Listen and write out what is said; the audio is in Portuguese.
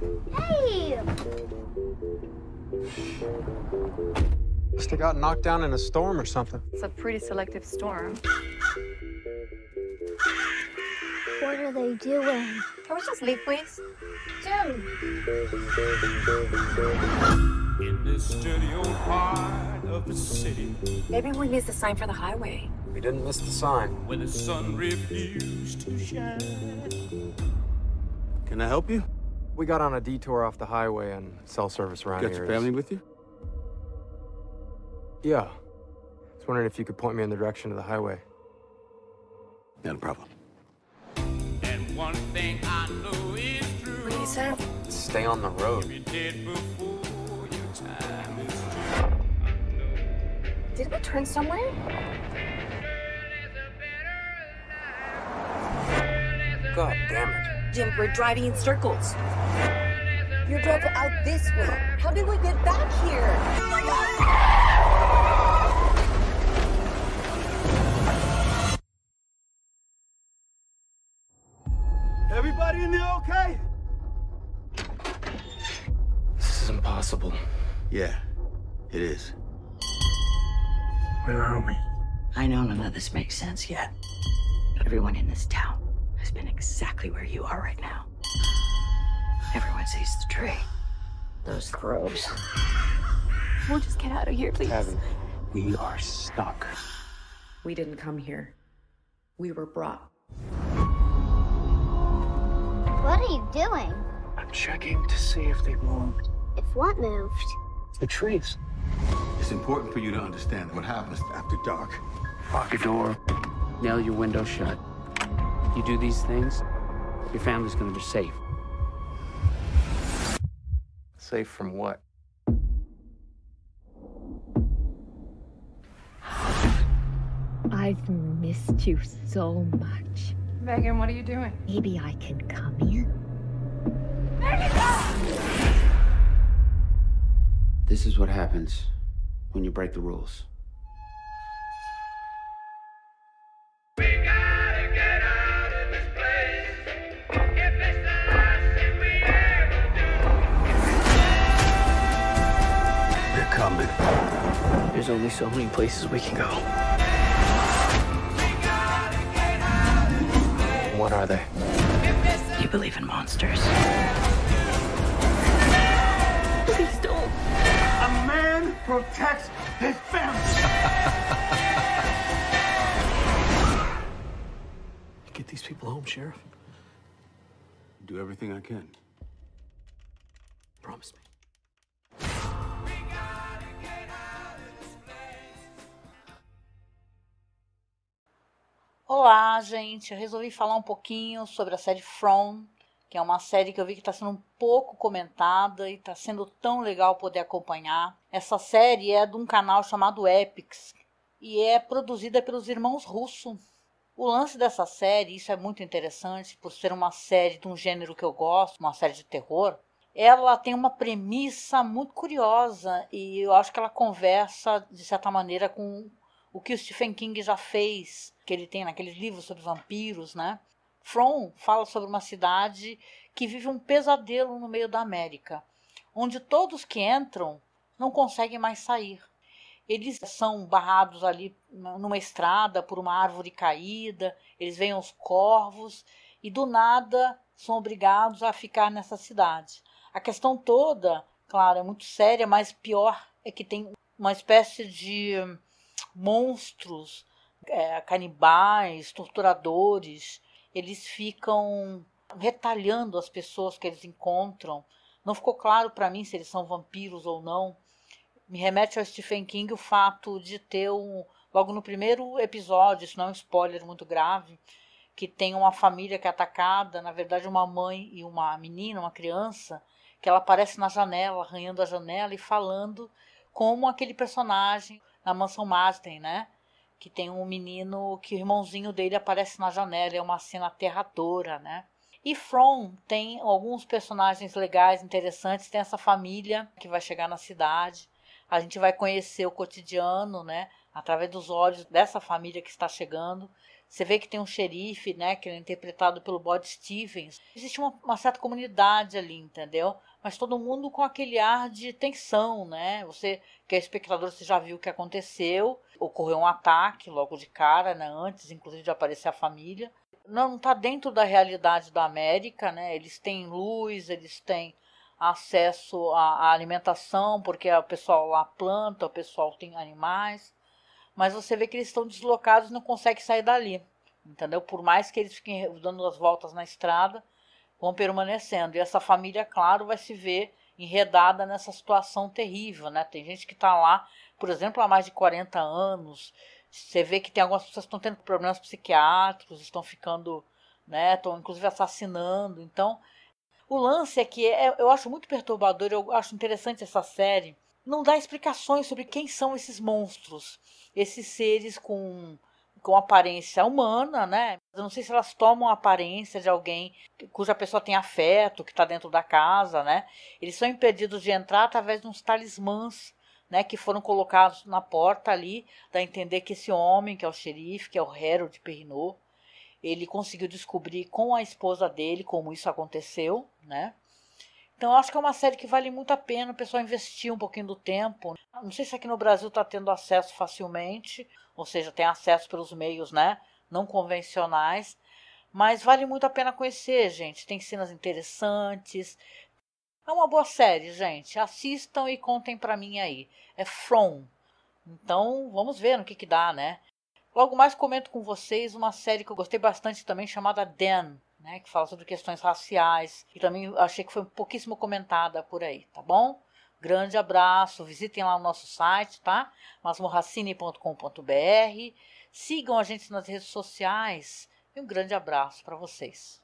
Hey! Must have got knocked down in a storm or something. It's a pretty selective storm. What are they doing? Can we just leave, please? Jim! In this dirty old part of the city, Maybe we missed the sign for the highway. We didn't miss the sign. when the sun refused to shine. Can I help you? We got on a detour off the highway and cell service around Got here. your family with you? Yeah. I was wondering if you could point me in the direction of the highway. Not a problem. And one thing I know is true. What do you say? Stay on the road. You're before your time is Did we turn somewhere? God damn it. Jim, we're driving in circles. You drove out this way. How did we get back here? Everybody in there okay? This is impossible. Yeah, it is. Where are we? I know none of this makes sense yet. Everyone in this town has been exactly where you are right now. Everyone sees the tree. Those groves. We'll just get out of here, please. Abby, we are stuck. We didn't come here. We were brought. What are you doing? I'm checking to see if they moved. If what moved? The trees. It's important for you to understand what happens after dark. Lock your door, nail your window shut. You do these things, your family's gonna be safe. Safe from what? I've missed you so much. Megan, what are you doing? Maybe I can come in. This is what happens when you break the rules. There's only so many places we can go. What are they? You believe in monsters. Please don't. A man protects his family. Get these people home, Sheriff. Do everything I can. Promise me. Olá, gente. Eu resolvi falar um pouquinho sobre a série From, que é uma série que eu vi que está sendo um pouco comentada e está sendo tão legal poder acompanhar. Essa série é de um canal chamado Epix e é produzida pelos irmãos Russo. O lance dessa série, isso é muito interessante, por ser uma série de um gênero que eu gosto, uma série de terror, ela tem uma premissa muito curiosa e eu acho que ela conversa, de certa maneira, com o que o Stephen King já fez, que ele tem naqueles livros sobre vampiros, né? From fala sobre uma cidade que vive um pesadelo no meio da América, onde todos que entram não conseguem mais sair. Eles são barrados ali numa estrada por uma árvore caída, eles veem os corvos e do nada são obrigados a ficar nessa cidade. A questão toda, claro, é muito séria, mas pior é que tem uma espécie de monstros, é, canibais, torturadores, eles ficam retalhando as pessoas que eles encontram. Não ficou claro para mim se eles são vampiros ou não. Me remete ao Stephen King o fato de ter um, logo no primeiro episódio, isso não é um spoiler muito grave, que tem uma família que é atacada, na verdade uma mãe e uma menina, uma criança, que ela aparece na janela, arranhando a janela e falando como aquele personagem na mansão Marsden, né? Que tem um menino que o irmãozinho dele aparece na janela, é uma cena aterradora, né? E From tem alguns personagens legais, interessantes, tem essa família que vai chegar na cidade. A gente vai conhecer o cotidiano, né? Através dos olhos dessa família que está chegando. Você vê que tem um xerife, né, que é interpretado pelo Bod Stevens. Existe uma, uma, certa comunidade ali, entendeu? Mas todo mundo com aquele ar de tensão, né? Você, que é espectador, você já viu o que aconteceu. Ocorreu um ataque logo de cara, né? Antes, inclusive, de aparecer a família. Não está dentro da realidade da América, né? Eles têm luz, eles têm acesso à, à alimentação, porque o pessoal lá planta, o pessoal tem animais mas você vê que eles estão deslocados não conseguem sair dali. Entendeu? Por mais que eles fiquem dando as voltas na estrada, vão permanecendo. E essa família, claro, vai se ver enredada nessa situação terrível, né? Tem gente que está lá, por exemplo, há mais de 40 anos. Você vê que tem algumas pessoas que estão tendo problemas psiquiátricos, estão ficando, né? Estão inclusive assassinando. Então, o lance é que é, eu acho muito perturbador, eu acho interessante essa série. Não dá explicações sobre quem são esses monstros esses seres com, com aparência humana, né? Eu não sei se elas tomam a aparência de alguém cuja pessoa tem afeto, que está dentro da casa, né? Eles são impedidos de entrar através de uns talismãs, né? Que foram colocados na porta ali, dá a entender que esse homem, que é o xerife, que é o Harold Perrinot, ele conseguiu descobrir com a esposa dele como isso aconteceu, né? Então, acho que é uma série que vale muito a pena o pessoal investir um pouquinho do tempo. Não sei se aqui no Brasil está tendo acesso facilmente, ou seja, tem acesso pelos meios né, não convencionais, mas vale muito a pena conhecer, gente. Tem cenas interessantes. É uma boa série, gente. Assistam e contem para mim aí. É From. Então, vamos ver no que, que dá, né? Logo mais comento com vocês uma série que eu gostei bastante também, chamada Dan né, que fala sobre questões raciais, e também achei que foi pouquíssimo comentada por aí, tá bom? Grande abraço, visitem lá o nosso site, tá? masmorracine.com.br, sigam a gente nas redes sociais e um grande abraço para vocês.